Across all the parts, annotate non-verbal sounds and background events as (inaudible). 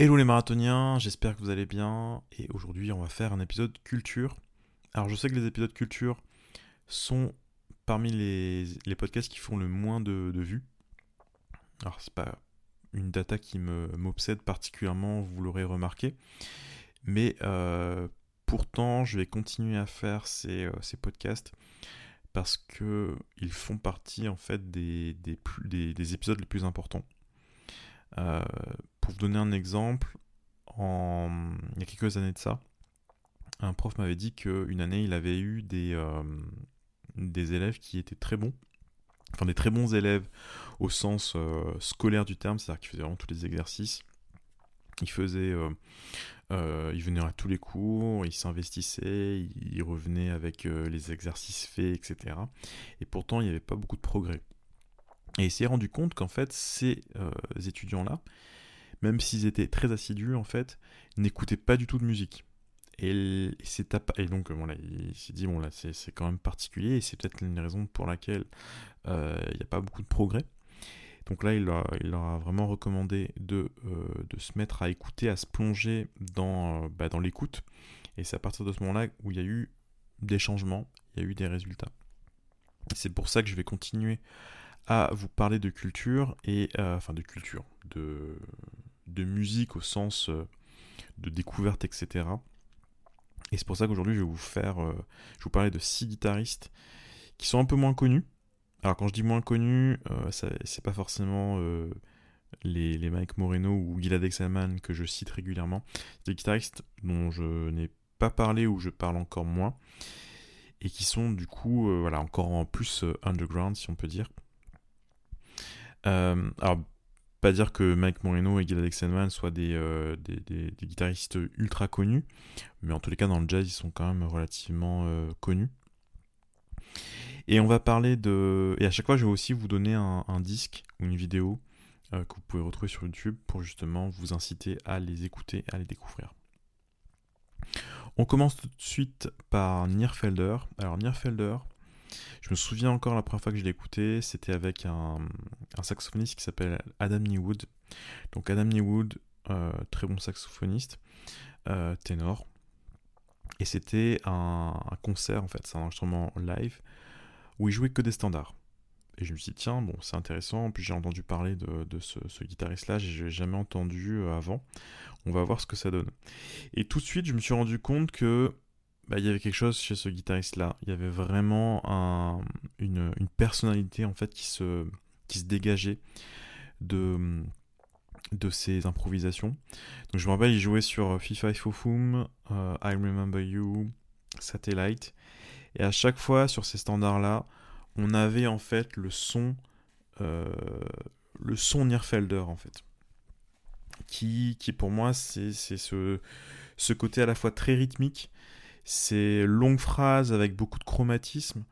Hello les marathoniens, j'espère que vous allez bien. Et aujourd'hui, on va faire un épisode culture. Alors, je sais que les épisodes culture sont parmi les, podcasts qui font le moins de, vues. Alors, c'est pas une data qui m'obsède particulièrement, vous l'aurez remarqué. Mais euh, pourtant, je vais continuer à faire ces, euh, ces podcasts parce que ils font partie en fait des, des, épisodes les plus importants. Euh, pour vous donner un exemple, il y a quelques années de ça, un prof m'avait dit qu'une année il avait eu des, euh, des élèves qui étaient très bons, enfin des très bons élèves au sens euh, scolaire du terme, c'est-à-dire qu'ils faisaient vraiment tous les exercices, ils faisaient euh, il venait à tous les cours, il s'investissait, il revenait avec les exercices faits, etc. Et pourtant, il n'y avait pas beaucoup de progrès. Et il s'est rendu compte qu'en fait, ces étudiants-là, même s'ils étaient très assidus, en fait, n'écoutaient pas du tout de musique. Et, donc, voilà, il s'est dit, bon, là, c'est quand même particulier, et c'est peut-être une raison pour laquelle il n'y a pas beaucoup de progrès. Donc là, il leur, a vraiment recommandé de, euh, de, se mettre à écouter, à se plonger dans, euh, bah, dans l'écoute. Et c'est à partir de ce moment-là où il y a eu des changements, il y a eu des résultats. C'est pour ça que je vais continuer à vous parler de culture, et euh, enfin de culture, de, de musique au sens de découverte, etc. Et c'est pour ça qu'aujourd'hui je vais vous faire, je vais vous parler de six guitaristes qui sont un peu moins connus, alors quand je dis moins connu, euh, c'est pas forcément euh, les, les, Mike Moreno ou Gilad Exelman que je cite régulièrement. C'est des guitaristes dont je n'ai pas parlé ou je parle encore moins. Et qui sont du coup euh, voilà, encore en plus underground si on peut dire. alors pas dire que Mike Moreno et Gilad Exelman soient des, des, guitaristes ultra connus, mais en tous les cas dans le jazz ils sont quand même relativement connus. Et on va parler de... Et à chaque fois, je vais aussi vous donner un, disque ou une vidéo euh, que vous pouvez retrouver sur YouTube pour justement vous inciter à les écouter, à les découvrir. On commence tout de suite par Nierfelder. Alors Nierfelder, je me souviens encore la première fois que je l'ai écouté, c'était avec un, saxophoniste qui s'appelle Adam Newwood. Donc Adam Newwood, euh, très bon saxophoniste, euh, ténor. Et c'était un, un, concert en fait, c'est un enregistrement live où il jouait que des standards. Et je me suis dit, tiens, bon, c'est intéressant. Puis j'ai entendu parler de, ce, guitariste-là, je n'ai jamais entendu euh, avant. On va voir ce que ça donne. Et tout de suite, je me suis rendu compte que bah, il y avait quelque chose chez ce guitariste-là. Il y avait vraiment une, personnalité en fait qui se, dégageait de, ses improvisations. Donc je me rappelle, il jouait sur FIFA Fofum, uh, I Remember You, Satellite. Et à chaque fois, sur ces standards-là, on avait en fait le son, euh, le son en fait. Qui, qui pour moi, c'est ce, ce côté à la fois très rythmique, ces longues phrases avec beaucoup de chromatisme,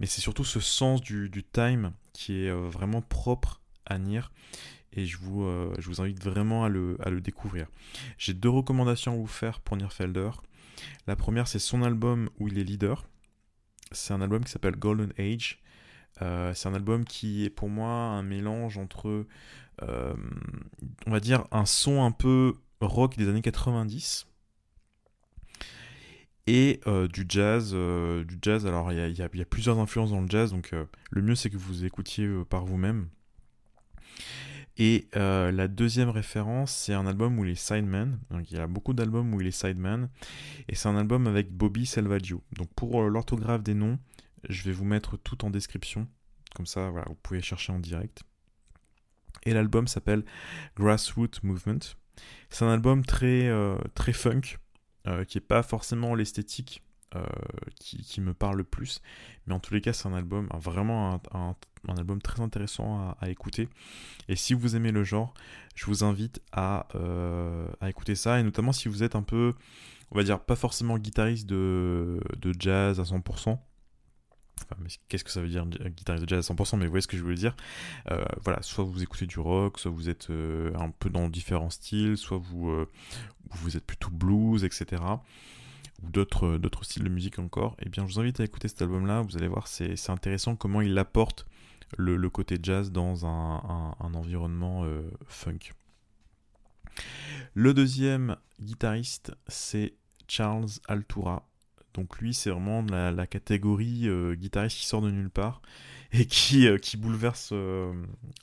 mais c'est surtout ce sens du, time qui est euh, vraiment propre à Nier et je vous, euh, invite vraiment à le, découvrir. J'ai deux recommandations à vous faire pour Nierfelder. La première, c'est son album où il est leader, c'est un album qui s'appelle Golden Age. Euh, c'est un album qui est pour moi un mélange entre, on va dire, un son un peu rock des années 90 et euh, du jazz. du jazz, alors il y, a, plusieurs influences dans le jazz, donc le mieux c'est que vous écoutiez par vous-même. Et euh, la deuxième référence, c'est un album où il est sideman. Donc il y a beaucoup d'albums où il est sideman. Et c'est un album avec Bobby Selvaggio. Donc pour euh, l'orthographe des noms, je vais vous mettre tout en description. Comme ça, voilà, vous pouvez chercher en direct. Et l'album s'appelle Grassroot Movement. C'est un album très, euh, très funk, qui n'est pas forcément l'esthétique qui, me parle le plus. Mais en tous les cas, c'est un album, vraiment un, album très intéressant à, écouter. Et si vous aimez le genre, je vous invite à, euh, à écouter ça. Et notamment si vous êtes un peu, on va dire, pas forcément guitariste de, de jazz à 100%. Qu'est-ce que ça veut dire guitariste de jazz à 100% Mais vous voyez ce que je voulais dire. Euh, voilà, soit vous écoutez du rock, soit vous êtes euh, un peu dans différents styles, soit vous, vous êtes plutôt blues, etc ou d'autres, d'autres styles de musique encore, et eh bien je vous invite à écouter cet album-là, vous allez voir, c'est, c'est intéressant comment il apporte le, le, côté jazz dans un, un, environnement euh, funk. Le deuxième guitariste, c'est Charles Altura. Donc lui, c'est vraiment la, catégorie euh, guitariste qui sort de nulle part et (laughs) qui, euh, qui bouleverse euh,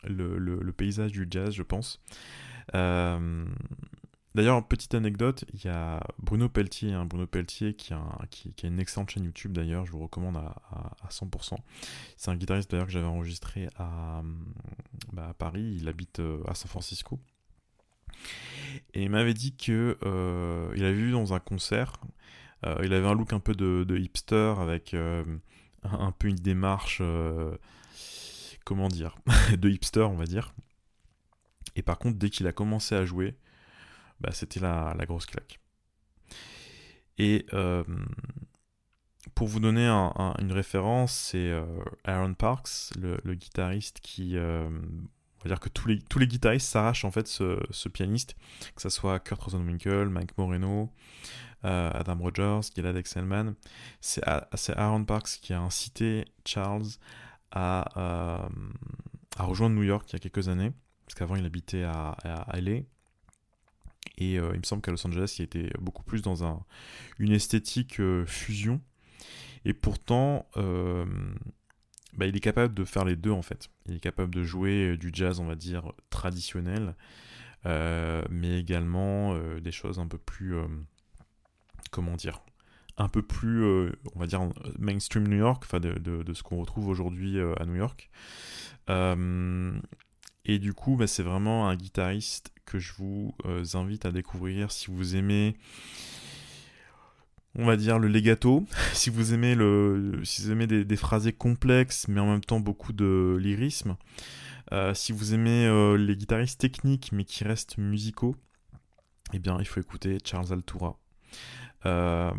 le, paysage du jazz, je pense. D'ailleurs, petite anecdote, il y a Bruno Pelletier, hein, Bruno Pelletier qui a, une excellente chaîne YouTube d'ailleurs, je vous recommande à, à, 100%. C'est un guitariste d'ailleurs que j'avais enregistré à, bah, à, Paris, il habite à San Francisco. Et il m'avait dit que il avait vu dans un concert, il avait un look un peu de, hipster avec euh, un, peu une démarche, comment dire, (laughs) de hipster on va dire. Et par contre, dès qu'il a commencé à jouer, bah, c'était la, grosse claque. Et pour vous donner une référence, c'est Aaron Parks, le, guitariste qui, on va dire que tous les, tous les guitaristes s'arrachent en fait ce, pianiste, que ce soit Kurt Rosenwinkel, Mike Moreno, euh, Adam Rogers, Gilad Excelman. C'est Aaron Parks qui a incité Charles à, euh, à, rejoindre New York il y a quelques années, parce qu'avant il habitait à, à LA. Et euh, il me semble qu'à Los Angeles, il était beaucoup plus dans un, une esthétique fusion. Et pourtant, bah, il est capable de faire les deux en fait. Il est capable de jouer euh, du jazz, on va dire, traditionnel, euh, mais également euh, des choses un peu plus. comment dire Un peu plus, on va dire, mainstream New York, enfin de, ce qu'on retrouve aujourd'hui à New York. et du coup, bah, c'est vraiment un guitariste que je vous invite à découvrir si vous aimez on va dire le legato. (laughs) si vous aimez des, des phrasés complexes, mais en même temps beaucoup de lyrisme. Euh, si vous aimez euh, les guitaristes techniques mais qui restent musicaux, eh bien il faut écouter Charles Altura. Euh,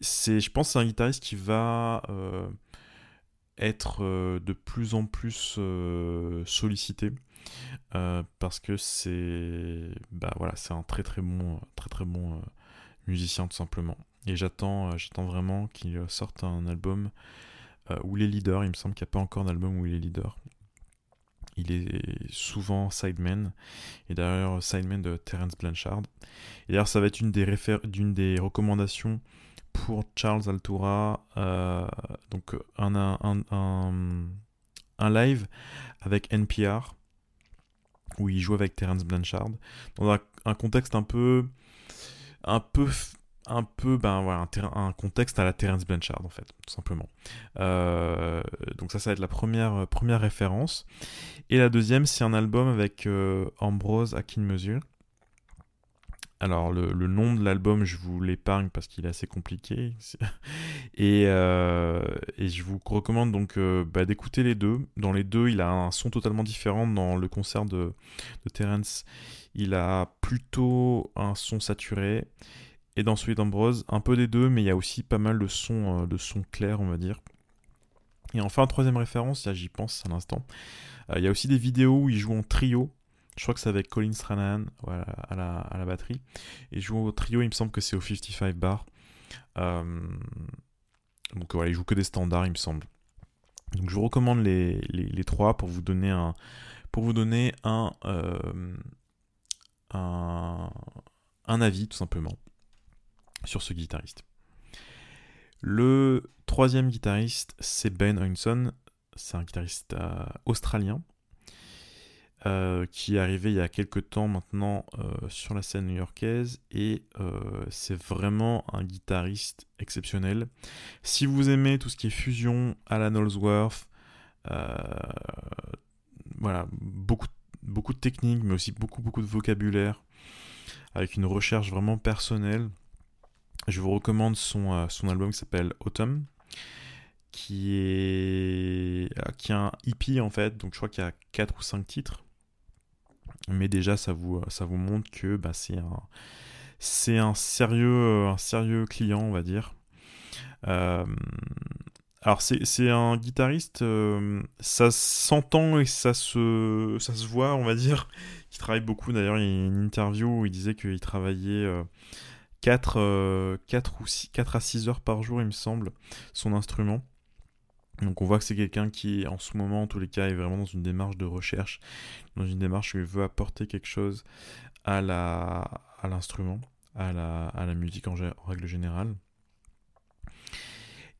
c'est, je pense, c'est un guitariste qui va être de plus en plus sollicité. parce que c'est bah voilà c'est un très très bon très très bon musicien tout simplement. Et j'attends, euh, j'attends vraiment qu'il sorte un album euh, où il est leader. Il me semble qu'il n'y a pas encore d'album où il est leader. Il est souvent sideman. Et d'ailleurs, sideman de Terence Blanchard. Et d'ailleurs, ça va être une des, d'une des recommandations pour Charles Altura. Euh, donc, un, un, un, un, live avec NPR où il joue avec Terence Blanchard. Dans un contexte un peu un peu un peu ben voilà un, un, contexte à la Terence Blanchard en fait tout simplement. Euh, donc ça ça va être la première première référence. Et la deuxième c'est un album avec euh, Ambrose Akin Mesure alors le, nom de l'album je vous l'épargne parce qu'il est assez compliqué (laughs) et, euh, et, je vous recommande donc bah, d'écouter les deux dans les deux il a un son totalement différent dans le concert de, Terence il a plutôt un son saturé. Et dans celui d'Ambrose, un peu des deux, mais il y a aussi pas mal de sons, euh, de clairs, on va dire. Et enfin, troisième référence, j'y pense à l'instant. Euh, il y a aussi des vidéos où il joue en trio. Je crois que c'est avec Colin Stranahan à, la, batterie. Et joue au trio, il me semble que c'est au 55 bar. Euh, donc voilà, il joue que des standards, il me semble. Donc je vous recommande les, trois pour vous donner donner un, avis tout simplement sur ce guitariste. Le troisième guitariste, c'est Ben Oinson. C'est un guitariste euh, australien euh, qui est arrivé il y a quelques temps maintenant euh, sur la scène new-yorkaise et c'est vraiment un guitariste exceptionnel. Si vous aimez tout ce qui est fusion, Alan Holsworth, voilà, beaucoup beaucoup de techniques, mais aussi beaucoup, beaucoup de vocabulaire, avec une recherche vraiment personnelle. Je vous recommande son, euh, son album qui s'appelle Autumn, qui est, euh, qui est un hippie en fait, donc je crois qu'il y a 4 ou 5 titres. Mais déjà, ça vous, ça vous montre que bah, c'est un, c'est un sérieux, client, on va dire. Euh, alors c'est un guitariste, euh, ça s'entend et ça se, ça voit, on va dire, (laughs) qui travaille beaucoup. D'ailleurs, il y a une interview où il disait qu'il travaillait 4, euh, 4, euh, ou 6, 4 à 6 heures par jour, il me semble, son instrument. Donc on voit que c'est quelqu'un qui, en ce moment, en tous les cas, est vraiment dans une démarche de recherche, dans une démarche où il veut apporter quelque chose à l'instrument, à la, musique en, règle générale.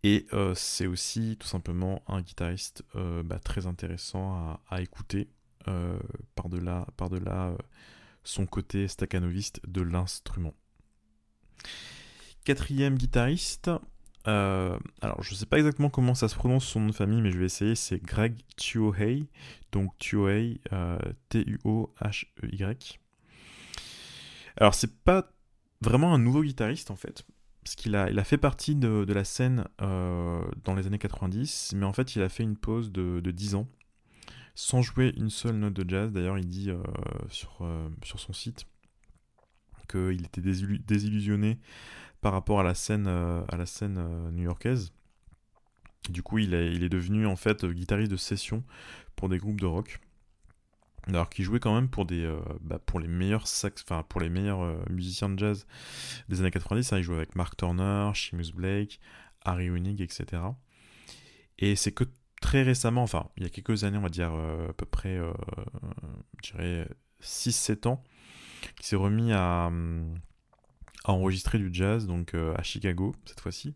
Et euh, c'est aussi tout simplement un guitariste euh, bah, très intéressant à, écouter euh, par-delà par -delà, son côté staccanoviste de l'instrument. Quatrième guitariste, alors je sais pas exactement comment ça se prononce son nom de famille, mais je vais essayer, c'est Greg Tuohey, donc Tuohey, T-U-O-H-E-Y. Alors c'est pas vraiment un nouveau guitariste en fait, parce qu'il a, fait partie de, la scène euh, dans les années 90, mais en fait il a fait une pause de, 10 ans, sans jouer une seule note de jazz. D'ailleurs il dit euh, sur, euh, sur son site qu'il était désillusionné par rapport à la scène, la scène new-yorkaise. Du coup il est, devenu en fait guitariste de session pour des groupes de rock. Alors qu'il jouait quand même pour euh, bah, les meilleurs sax, pour les meilleurs euh, musiciens de jazz des années 90. Hein, il jouait avec Mark Turner, Seamus Blake, Harry Honig, etc. Et c'est que très récemment, enfin il y a quelques années, on va dire euh, à peu près, je dirais 6-7 ans, qu'il s'est remis à, à, enregistrer du jazz, donc à Chicago cette fois-ci.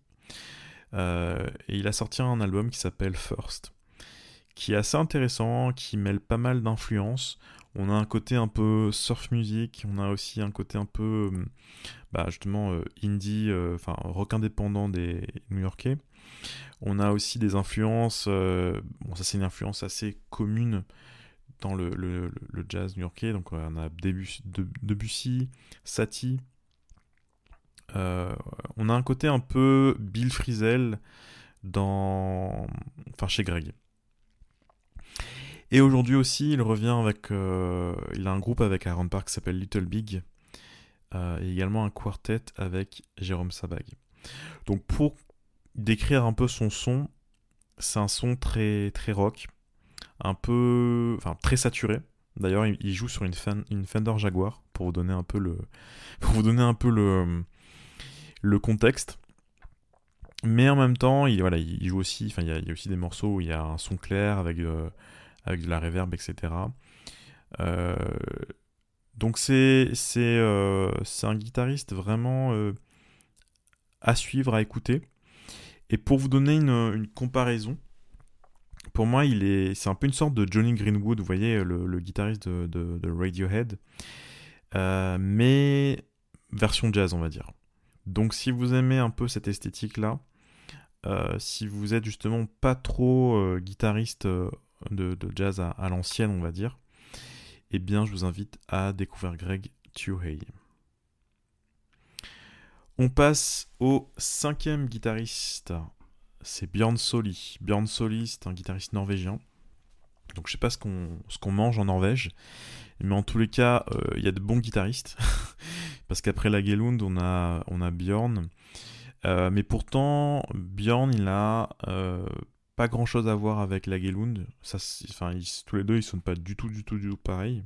et il a sorti un album qui s'appelle First qui est assez intéressant, qui mêle pas mal d'influences. On a un côté un peu surf music, on a aussi un côté un peu, euh, bah justement, euh, indie, euh, enfin rock indépendant des New-Yorkais. On a aussi des influences, bon ça c'est une influence assez commune dans le, jazz new-yorkais, donc on a Debussy, Debussy Satie. On a un côté un peu Bill Frisell dans, enfin chez Greg. Et aujourd'hui aussi, il revient avec. Euh, il a un groupe avec Aaron Park qui s'appelle Little Big. Euh, et également un quartet avec Jérôme Sabag. Donc pour décrire un peu son son, c'est un son très, très rock, un peu. Enfin, très saturé. D'ailleurs, il, joue sur une, Fender Jaguar pour vous donner un peu pour vous donner un peu le, le contexte. Mais en même temps, il, voilà, il joue aussi. Enfin, il y, a, aussi des morceaux où il y a un son clair avec. Euh, avec de la reverb, etc. Euh, donc c'est euh, c'est un guitariste vraiment euh, à suivre, à écouter. Et pour vous donner une, comparaison, pour moi, il est, c'est un peu une sorte de Johnny Greenwood, vous voyez, le, guitariste de, Radiohead, mais version jazz, on va dire. Donc, si vous aimez un peu cette esthétique-là, si vous êtes justement pas trop guitariste de, jazz à, l'ancienne, on va dire, eh bien, je vous invite à découvrir Greg Tuhey. On passe au cinquième guitariste, c'est Björn Soli. Björn Soli, c'est un guitariste norvégien. Donc je sais pas ce qu'on mange en Norvège, mais en tous les cas, euh, il y a de bons guitaristes. (laughs) Parce qu'après la Gelund, on a, on a Björn. Euh, mais pourtant, Björn, il a euh, pas grand chose à voir avec la Gelund. Ça, enfin, tous les deux, ils sont pas du tout, du tout, du tout pareils.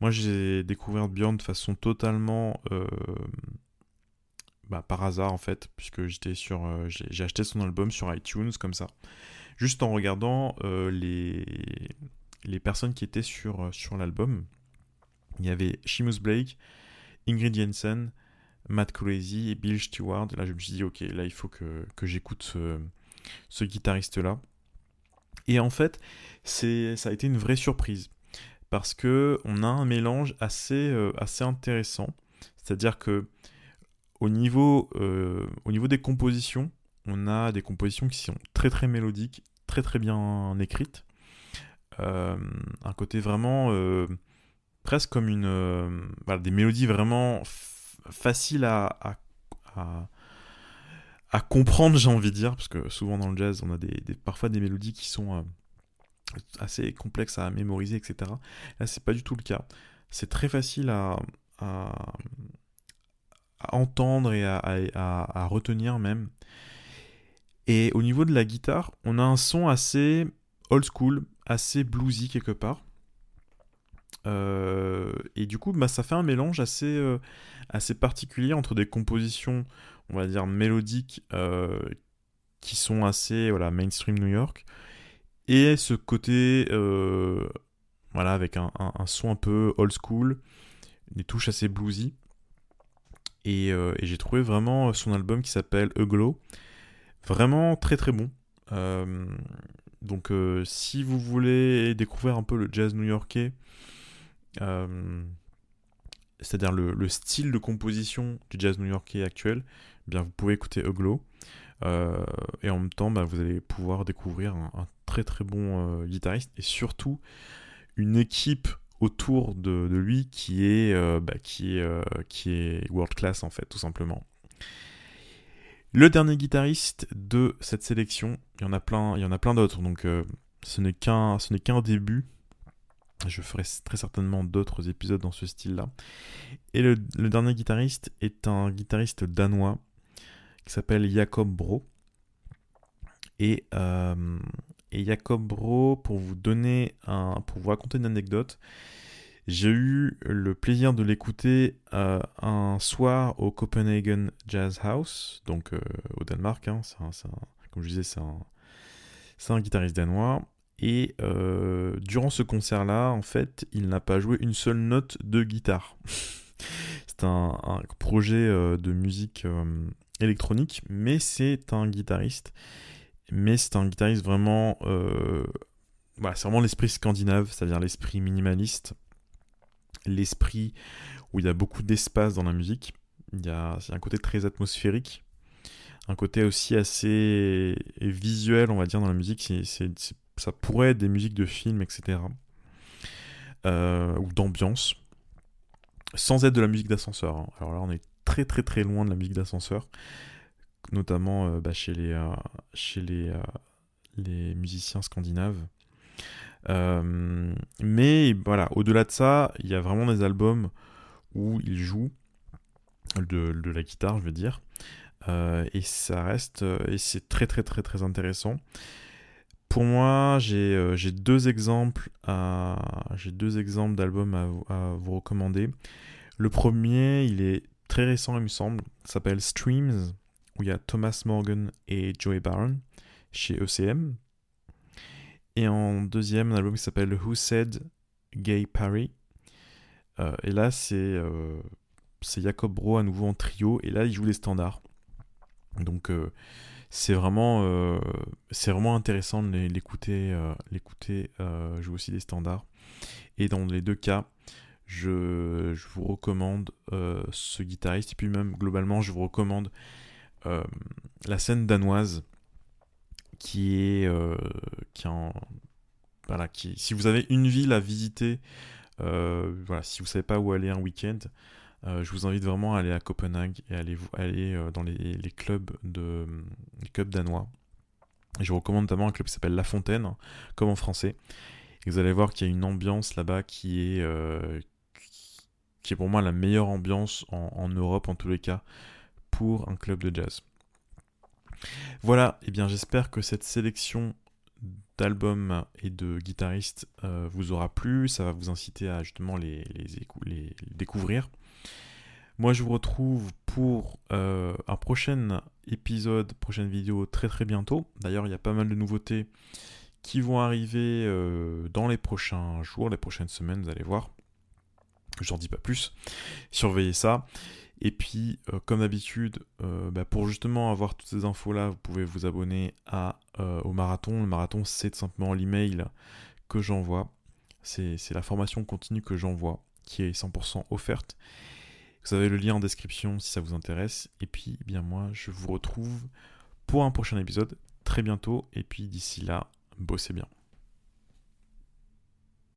Moi, j'ai découvert Björn de façon totalement euh, bah, par hasard en fait, puisque j'étais sur, euh, j'ai acheté son album sur iTunes comme ça, juste en regardant les les personnes qui étaient sur sur l'album. Il y avait Seamus Blake, Ingrid Jensen, Matt Crazy et Bill Stewart. là, je me suis dit, ok, là, il faut que, j'écoute ce guitariste-là. Et en fait, ça a été une vraie surprise parce que on a un mélange assez, euh, intéressant. C'est-à-dire que au niveau, euh, au niveau des compositions, on a des compositions qui sont très très mélodiques, très très bien écrites. Euh, un côté vraiment presque comme une des mélodies vraiment faciles à, à, à comprendre, j'ai envie de dire, parce que souvent dans le jazz, on a des, parfois des mélodies qui sont euh, assez complexes à mémoriser, etc. Là, c'est pas du tout le cas. C'est très facile à, entendre et à, retenir même. Et au niveau de la guitare, on a un son assez old school, assez bluesy quelque part. Euh, et du coup, bah, ça fait un mélange assez, euh, assez particulier entre des compositions on va dire, mélodiques euh, qui sont assez voilà, mainstream New York. Et ce côté, voilà, avec un, son un peu old school, touches assez bluesy. Et, et j'ai trouvé vraiment son album qui s'appelle A Glow vraiment très très bon. donc si vous voulez découvrir un peu le jazz new-yorkais, c'est-à-dire le, style de composition du jazz new-yorkais actuel, eh bien vous pouvez écouter Uglo. Euh, et en même temps, bah, vous allez pouvoir découvrir un, très très bon euh, guitariste et surtout une équipe autour de, lui qui est, euh, bah, qui, est, qui est world class en fait, tout simplement. Le dernier guitariste de cette sélection, il y en a plein, plein d'autres, donc ce n'est qu'un, ce n'est qu'un début je ferai très certainement d'autres épisodes dans ce style-là. Et le, dernier guitariste est un guitariste danois qui s'appelle Jacob Bro. Et, euh, Jacob Bro, pour vous donner pour vous raconter une anecdote, j'ai eu le plaisir de l'écouter euh, un soir au Copenhagen Jazz House, donc euh, au Danemark. Hein, comme je disais, c'est un guitariste danois. Et euh, durant ce concert-là, en fait, il n'a pas joué une seule note de guitare. (laughs) c'est un, projet euh, de musique euh, électronique, mais c'est un guitariste. Mais c'est un guitariste vraiment... Voilà, c'est vraiment l'esprit scandinave, c'est-à-dire l'esprit minimaliste, l'esprit où il y a beaucoup d'espace dans la musique. Il y a, un côté très atmosphérique, un côté aussi assez visuel, on va dire, dans la musique. Ça pourrait être des musiques de films, etc. Euh, ou d'ambiance, sans être de la musique d'ascenseur. Hein. Alors là, on est très très très loin de la musique d'ascenseur, notamment euh, bah, chez les, euh, chez les, les musiciens scandinaves. mais voilà, au-delà de ça, il y a vraiment des albums où ils jouent de, de la guitare, je veux dire. et ça reste, et c'est très très très très intéressant. Pour moi, euh, j'ai deux exemples d'albums à, vous recommander. Le premier, il est très récent, il me semble. s'appelle Streams, où il y a Thomas Morgan et Joey Barron chez ECM. Et en deuxième, un album qui s'appelle Who Said Gay Paris. Euh, et là, c'est euh, Jacob Bro à nouveau en trio. Et là, il joue les standards. Donc, c'est vraiment, euh, vraiment intéressant de l'écouter, euh, l'écouter euh, jouer aussi des standards. Et dans les deux cas, je, je vous recommande ce guitariste. Et puis même globalement, je vous recommande la scène danoise qui est, qui en, voilà, qui, si vous avez une ville à visiter, voilà, si vous savez pas où aller un week-end, je vous invite vraiment à aller à Copenhague et aller, aller euh, dans les, clubs danois. je vous recommande notamment un club qui s'appelle La Fontaine, comme en français. Vous allez voir qu'il y a une ambiance là-bas qui est euh, qui est pour moi la meilleure ambiance en, Europe en tous les cas pour un club de jazz. Voilà, et eh bien j'espère que cette sélection d'albums et de guitaristes vous aura plu, ça va vous inciter à justement les découvrir. Moi, je vous retrouve pour euh, un prochain épisode, prochaine vidéo très très bientôt. D'ailleurs, il y a pas mal de nouveautés qui vont arriver euh, dans les prochains jours, les prochaines semaines, vous allez voir. Je n'en dis pas plus. Surveillez ça. Et puis, euh, comme d'habitude, bah, pour justement avoir toutes ces infos-là, vous pouvez vous abonner à, au marathon. Le marathon, c'est simplement l'email que j'envoie. C'est la formation continue que j'envoie, qui est 100% offerte. Vous avez le lien en description si ça vous intéresse. Et puis, eh bien moi, je vous retrouve pour un prochain épisode très bientôt. Et puis d'ici là, bossez bien.